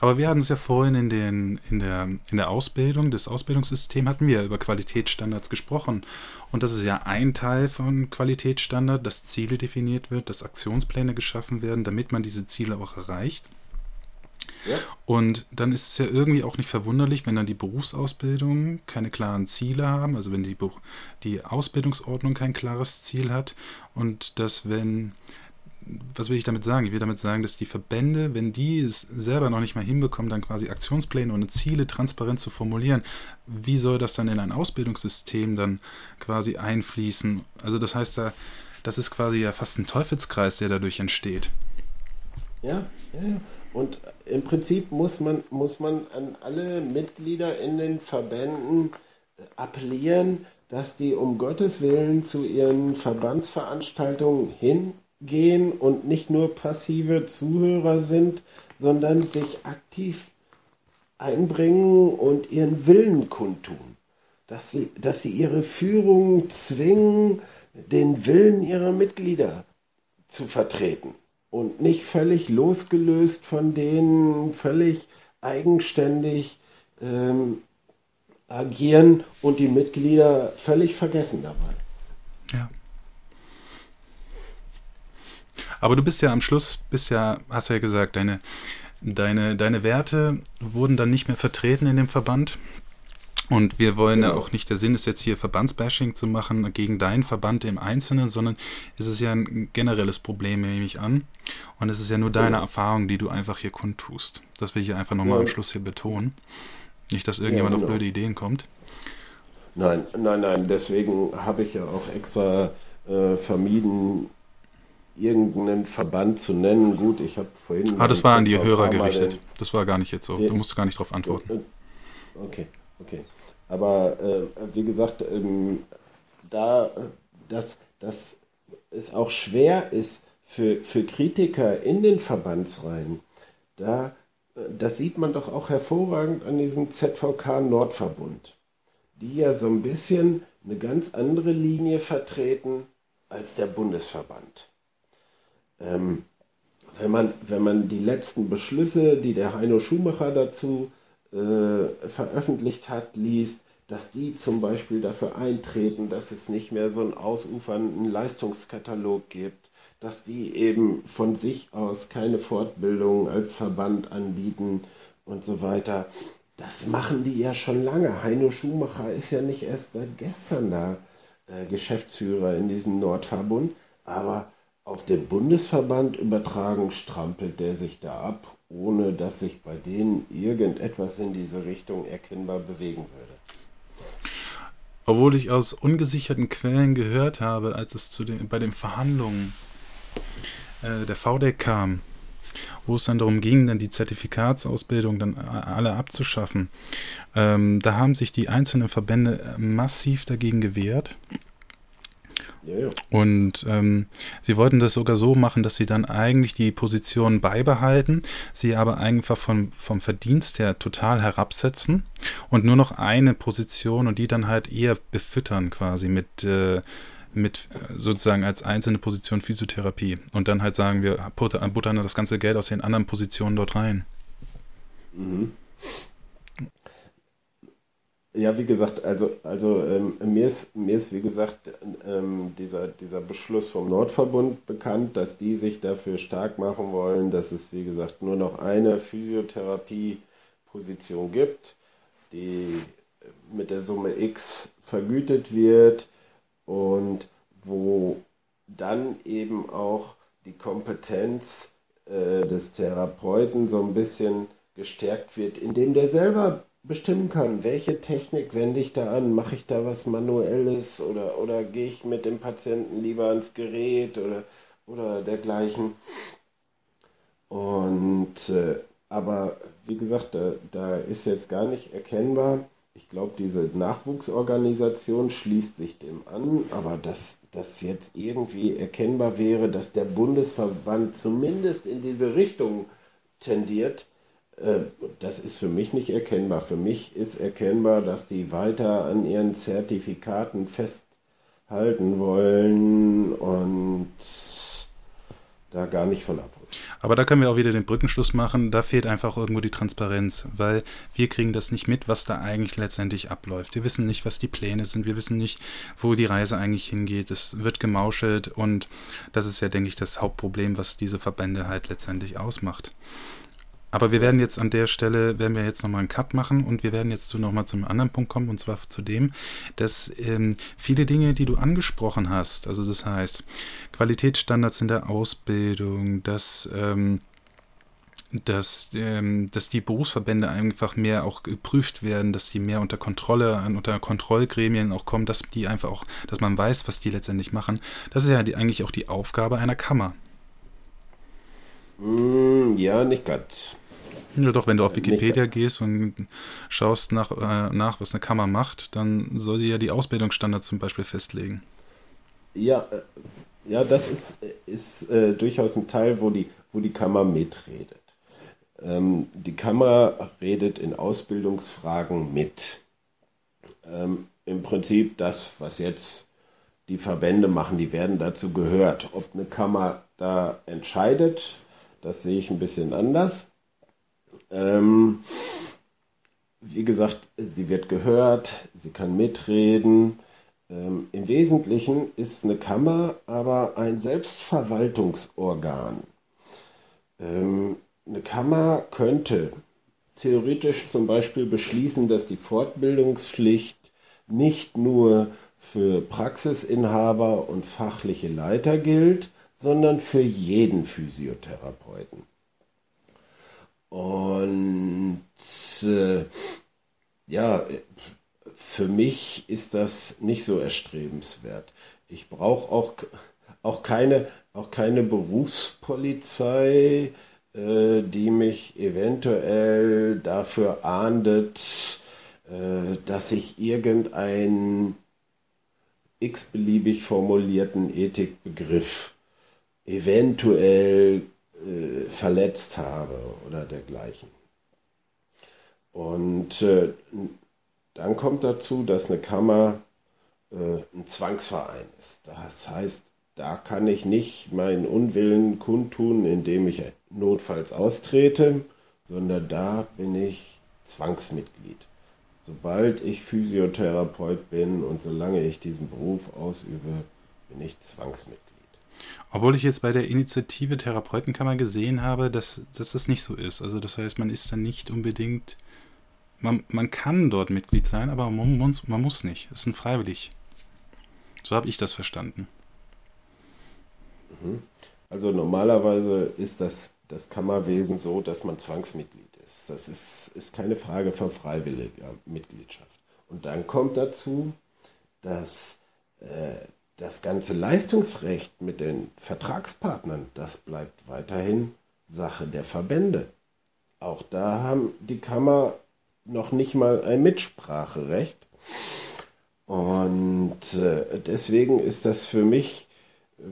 Aber wir hatten es ja vorhin in, den, in, der, in der Ausbildung, das Ausbildungssystem hatten wir über Qualitätsstandards gesprochen. Und das ist ja ein Teil von Qualitätsstandard, dass Ziele definiert wird, dass Aktionspläne geschaffen werden, damit man diese Ziele auch erreicht. Ja. Und dann ist es ja irgendwie auch nicht verwunderlich, wenn dann die Berufsausbildung keine klaren Ziele haben, also wenn die, die Ausbildungsordnung kein klares Ziel hat und dass wenn was will ich damit sagen? Ich will damit sagen, dass die Verbände, wenn die es selber noch nicht mal hinbekommen, dann quasi Aktionspläne und Ziele transparent zu formulieren, wie soll das dann in ein Ausbildungssystem dann quasi einfließen? Also das heißt da, das ist quasi ja fast ein Teufelskreis, der dadurch entsteht. Ja, ja. Und im Prinzip muss man, muss man an alle Mitglieder in den Verbänden appellieren, dass die um Gottes Willen zu ihren Verbandsveranstaltungen hingehen und nicht nur passive Zuhörer sind, sondern sich aktiv einbringen und ihren Willen kundtun. Dass sie, dass sie ihre Führung zwingen, den Willen ihrer Mitglieder zu vertreten und nicht völlig losgelöst von denen, völlig eigenständig ähm, agieren und die Mitglieder völlig vergessen dabei. Ja. Aber du bist ja am Schluss, bist ja, hast ja gesagt, deine, deine, deine Werte wurden dann nicht mehr vertreten in dem Verband. Und wir wollen genau. ja auch nicht, der Sinn ist jetzt hier Verbandsbashing zu machen gegen deinen Verband im Einzelnen, sondern es ist ja ein generelles Problem, nehme ich an. Und es ist ja nur deine genau. Erfahrung, die du einfach hier kundtust. Das will ich einfach nochmal ja. am Schluss hier betonen. Nicht, dass irgendjemand ja, genau. auf blöde Ideen kommt. Nein, nein, nein. Deswegen habe ich ja auch extra äh, vermieden, irgendeinen Verband zu nennen. Gut, ich habe vorhin. Ah, das war an die Hörer gerichtet. Das war gar nicht jetzt so. Du musst gar nicht darauf antworten. Okay, okay. Aber äh, wie gesagt, ähm, da dass, dass es auch schwer ist für, für Kritiker in den Verbandsreihen, da das sieht man doch auch hervorragend an diesem ZVK Nordverbund, die ja so ein bisschen eine ganz andere Linie vertreten als der Bundesverband. Ähm, wenn, man, wenn man die letzten Beschlüsse, die der Heino Schumacher dazu äh, veröffentlicht hat, liest, dass die zum Beispiel dafür eintreten, dass es nicht mehr so einen ausufernden Leistungskatalog gibt, dass die eben von sich aus keine Fortbildung als Verband anbieten und so weiter. Das machen die ja schon lange. Heino Schumacher ist ja nicht erst seit gestern da äh, Geschäftsführer in diesem Nordverbund, aber auf den Bundesverband übertragen strampelt der sich da ab, ohne dass sich bei denen irgendetwas in diese Richtung erkennbar bewegen würde. Obwohl ich aus ungesicherten Quellen gehört habe, als es zu den, bei den Verhandlungen äh, der VDEC kam, wo es dann darum ging, dann die Zertifikatsausbildung dann alle abzuschaffen, ähm, da haben sich die einzelnen Verbände massiv dagegen gewehrt. Ja, ja. Und ähm, sie wollten das sogar so machen, dass sie dann eigentlich die Position beibehalten, sie aber einfach vom, vom Verdienst her total herabsetzen und nur noch eine Position und die dann halt eher befüttern quasi mit äh, mit äh, sozusagen als einzelne Position Physiotherapie und dann halt sagen wir, buttern das ganze Geld aus den anderen Positionen dort rein. Mhm. Ja, wie gesagt, also, also ähm, mir, ist, mir ist, wie gesagt, ähm, dieser, dieser Beschluss vom Nordverbund bekannt, dass die sich dafür stark machen wollen, dass es, wie gesagt, nur noch eine Physiotherapie-Position gibt, die mit der Summe X vergütet wird und wo dann eben auch die Kompetenz äh, des Therapeuten so ein bisschen gestärkt wird, indem der selber bestimmen kann, welche Technik wende ich da an, mache ich da was Manuelles oder, oder gehe ich mit dem Patienten lieber ans Gerät oder, oder dergleichen. Und äh, aber wie gesagt, da, da ist jetzt gar nicht erkennbar, ich glaube, diese Nachwuchsorganisation schließt sich dem an, aber dass das jetzt irgendwie erkennbar wäre, dass der Bundesverband zumindest in diese Richtung tendiert, das ist für mich nicht erkennbar. Für mich ist erkennbar, dass die weiter an ihren Zertifikaten festhalten wollen und da gar nicht von abrücken. Aber da können wir auch wieder den Brückenschluss machen. Da fehlt einfach irgendwo die Transparenz, weil wir kriegen das nicht mit, was da eigentlich letztendlich abläuft. Wir wissen nicht, was die Pläne sind. Wir wissen nicht, wo die Reise eigentlich hingeht. Es wird gemauschelt und das ist ja, denke ich, das Hauptproblem, was diese Verbände halt letztendlich ausmacht. Aber wir werden jetzt an der Stelle, werden wir jetzt nochmal einen Cut machen und wir werden jetzt zu, nochmal zum anderen Punkt kommen und zwar zu dem, dass ähm, viele Dinge, die du angesprochen hast, also das heißt Qualitätsstandards in der Ausbildung, dass ähm, dass, ähm, dass die Berufsverbände einfach mehr auch geprüft werden, dass die mehr unter Kontrolle, unter Kontrollgremien auch kommen, dass die einfach auch, dass man weiß, was die letztendlich machen. Das ist ja die, eigentlich auch die Aufgabe einer Kammer. Mm, ja, nicht ganz. Ja, doch, wenn du auf Wikipedia gehst und schaust nach, äh, nach, was eine Kammer macht, dann soll sie ja die Ausbildungsstandards zum Beispiel festlegen. Ja, äh, ja das ist, ist äh, durchaus ein Teil, wo die, wo die Kammer mitredet. Ähm, die Kammer redet in Ausbildungsfragen mit. Ähm, Im Prinzip das, was jetzt die Verbände machen, die werden dazu gehört. Ob eine Kammer da entscheidet, das sehe ich ein bisschen anders. Ähm, wie gesagt, sie wird gehört, sie kann mitreden. Ähm, Im Wesentlichen ist eine Kammer aber ein Selbstverwaltungsorgan. Ähm, eine Kammer könnte theoretisch zum Beispiel beschließen, dass die Fortbildungspflicht nicht nur für Praxisinhaber und fachliche Leiter gilt, sondern für jeden Physiotherapeuten. Und äh, ja, für mich ist das nicht so erstrebenswert. Ich brauche auch, auch, keine, auch keine Berufspolizei, äh, die mich eventuell dafür ahndet, äh, dass ich irgendeinen x-beliebig formulierten Ethikbegriff eventuell äh, verletzt habe oder dergleichen. Und äh, dann kommt dazu, dass eine Kammer äh, ein Zwangsverein ist. Das heißt, da kann ich nicht meinen Unwillen kundtun, indem ich notfalls austrete, sondern da bin ich Zwangsmitglied. Sobald ich Physiotherapeut bin und solange ich diesen Beruf ausübe, bin ich Zwangsmitglied. Obwohl ich jetzt bei der Initiative Therapeutenkammer gesehen habe, dass, dass das nicht so ist. Also das heißt, man ist dann nicht unbedingt, man, man kann dort Mitglied sein, aber man muss, man muss nicht. Es ist ein freiwillig. So habe ich das verstanden. Mhm. Also normalerweise ist das, das Kammerwesen so, dass man Zwangsmitglied ist. Das ist, ist keine Frage von freiwilliger Mitgliedschaft. Und dann kommt dazu, dass äh, das ganze Leistungsrecht mit den Vertragspartnern, das bleibt weiterhin Sache der Verbände. Auch da haben die Kammer noch nicht mal ein Mitspracherecht. Und äh, deswegen ist das für mich äh,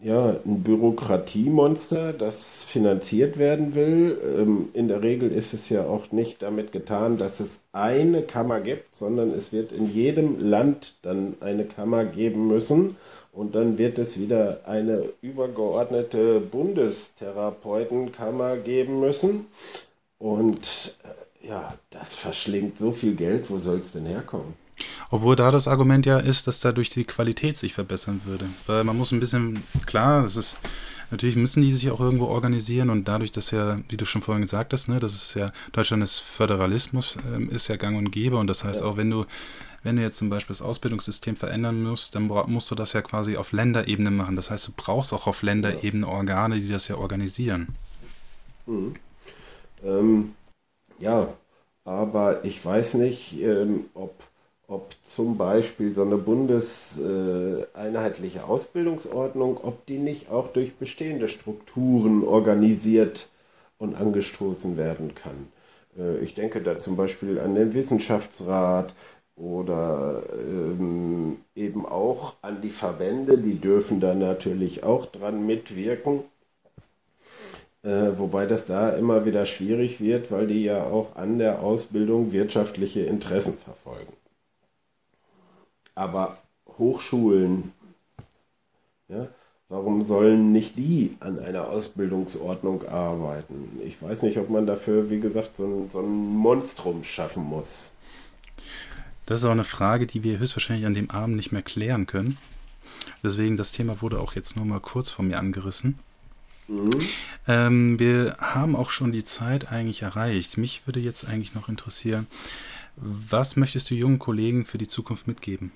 ja, ein Bürokratiemonster, das finanziert werden will. Ähm, in der Regel ist es ja auch nicht damit getan, dass es eine Kammer gibt, sondern es wird in jedem Land dann eine Kammer geben müssen. Und dann wird es wieder eine übergeordnete Bundestherapeutenkammer geben müssen. Und äh, ja, das verschlingt so viel Geld, wo soll es denn herkommen? Obwohl da das Argument ja ist, dass dadurch die Qualität sich verbessern würde. Weil man muss ein bisschen, klar, das ist, natürlich müssen die sich auch irgendwo organisieren und dadurch, dass ja, wie du schon vorhin gesagt hast, ne, das ist ja, Deutschland ist Föderalismus, äh, ist ja gang und gäbe und das heißt ja. auch, wenn du, wenn du jetzt zum Beispiel das Ausbildungssystem verändern musst, dann musst du das ja quasi auf Länderebene machen. Das heißt, du brauchst auch auf Länderebene Organe, die das ja organisieren. Mhm. Ähm, ja, aber ich weiß nicht, ähm, ob ob zum Beispiel so eine bundeseinheitliche Ausbildungsordnung, ob die nicht auch durch bestehende Strukturen organisiert und angestoßen werden kann. Äh, ich denke da zum Beispiel an den Wissenschaftsrat oder ähm, eben auch an die Verbände, die dürfen da natürlich auch dran mitwirken. Äh, wobei das da immer wieder schwierig wird, weil die ja auch an der Ausbildung wirtschaftliche Interessen verfolgen. Aber Hochschulen, ja, warum sollen nicht die an einer Ausbildungsordnung arbeiten? Ich weiß nicht, ob man dafür, wie gesagt, so ein, so ein Monstrum schaffen muss. Das ist auch eine Frage, die wir höchstwahrscheinlich an dem Abend nicht mehr klären können. Deswegen, das Thema wurde auch jetzt nur mal kurz von mir angerissen. Mhm. Ähm, wir haben auch schon die Zeit eigentlich erreicht. Mich würde jetzt eigentlich noch interessieren, was möchtest du jungen Kollegen für die Zukunft mitgeben?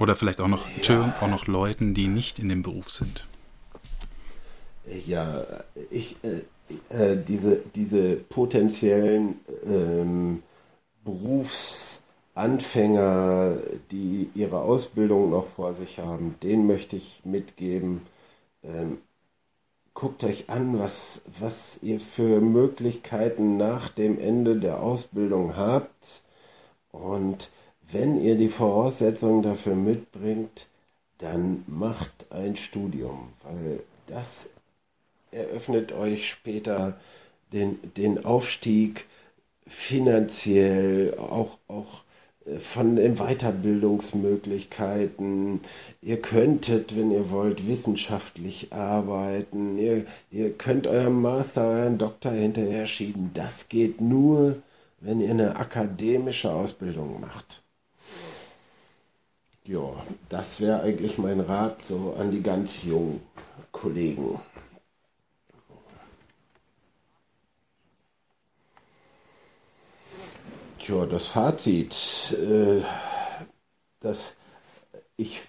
Oder vielleicht auch noch, ja. auch noch Leuten, die nicht in dem Beruf sind. Ja, ich, äh, äh, diese, diese potenziellen ähm, Berufsanfänger, die ihre Ausbildung noch vor sich haben, denen möchte ich mitgeben, ähm, guckt euch an, was, was ihr für Möglichkeiten nach dem Ende der Ausbildung habt und wenn ihr die Voraussetzungen dafür mitbringt, dann macht ein Studium, weil das eröffnet euch später den, den Aufstieg finanziell, auch, auch äh, von den Weiterbildungsmöglichkeiten. Ihr könntet, wenn ihr wollt, wissenschaftlich arbeiten. Ihr, ihr könnt euren Master, euren Doktor hinterher schieben. Das geht nur, wenn ihr eine akademische Ausbildung macht. Ja, das wäre eigentlich mein Rat so an die ganz jungen Kollegen. Ja, das Fazit. Äh, das, ich,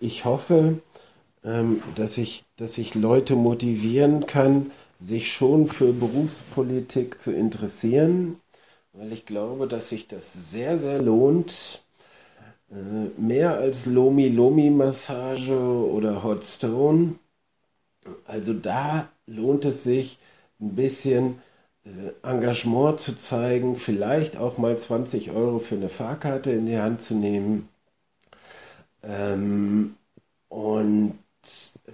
ich hoffe, ähm, dass, ich, dass ich Leute motivieren kann, sich schon für Berufspolitik zu interessieren, weil ich glaube, dass sich das sehr, sehr lohnt mehr als Lomi-Lomi-Massage oder Hot Stone. Also da lohnt es sich ein bisschen äh, Engagement zu zeigen, vielleicht auch mal 20 Euro für eine Fahrkarte in die Hand zu nehmen. Ähm, und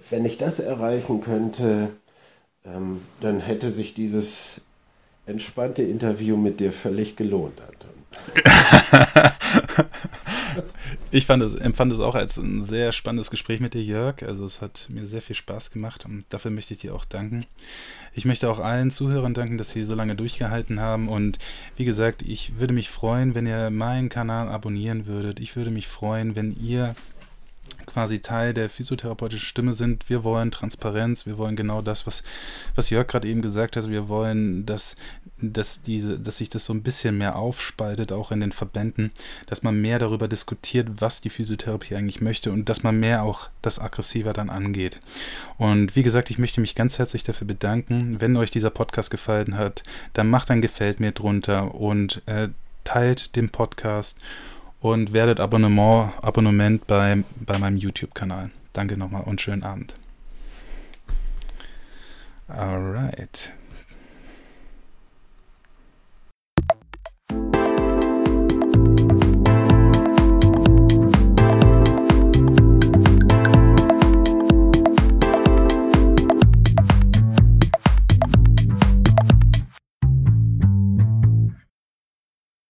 wenn ich das erreichen könnte, ähm, dann hätte sich dieses entspannte Interview mit dir völlig gelohnt, Anton. Ich fand es, empfand es auch als ein sehr spannendes Gespräch mit dir, Jörg. Also es hat mir sehr viel Spaß gemacht und dafür möchte ich dir auch danken. Ich möchte auch allen Zuhörern danken, dass sie so lange durchgehalten haben. Und wie gesagt, ich würde mich freuen, wenn ihr meinen Kanal abonnieren würdet. Ich würde mich freuen, wenn ihr quasi Teil der physiotherapeutischen Stimme sind. Wir wollen Transparenz, wir wollen genau das, was, was Jörg gerade eben gesagt hat. Wir wollen, dass, dass, diese, dass sich das so ein bisschen mehr aufspaltet, auch in den Verbänden, dass man mehr darüber diskutiert, was die Physiotherapie eigentlich möchte und dass man mehr auch das aggressiver dann angeht. Und wie gesagt, ich möchte mich ganz herzlich dafür bedanken. Wenn euch dieser Podcast gefallen hat, dann macht ein Gefällt mir drunter und äh, teilt den Podcast und werdet Abonnement, Abonnement bei, bei meinem YouTube-Kanal. Danke nochmal und schönen Abend. Alright.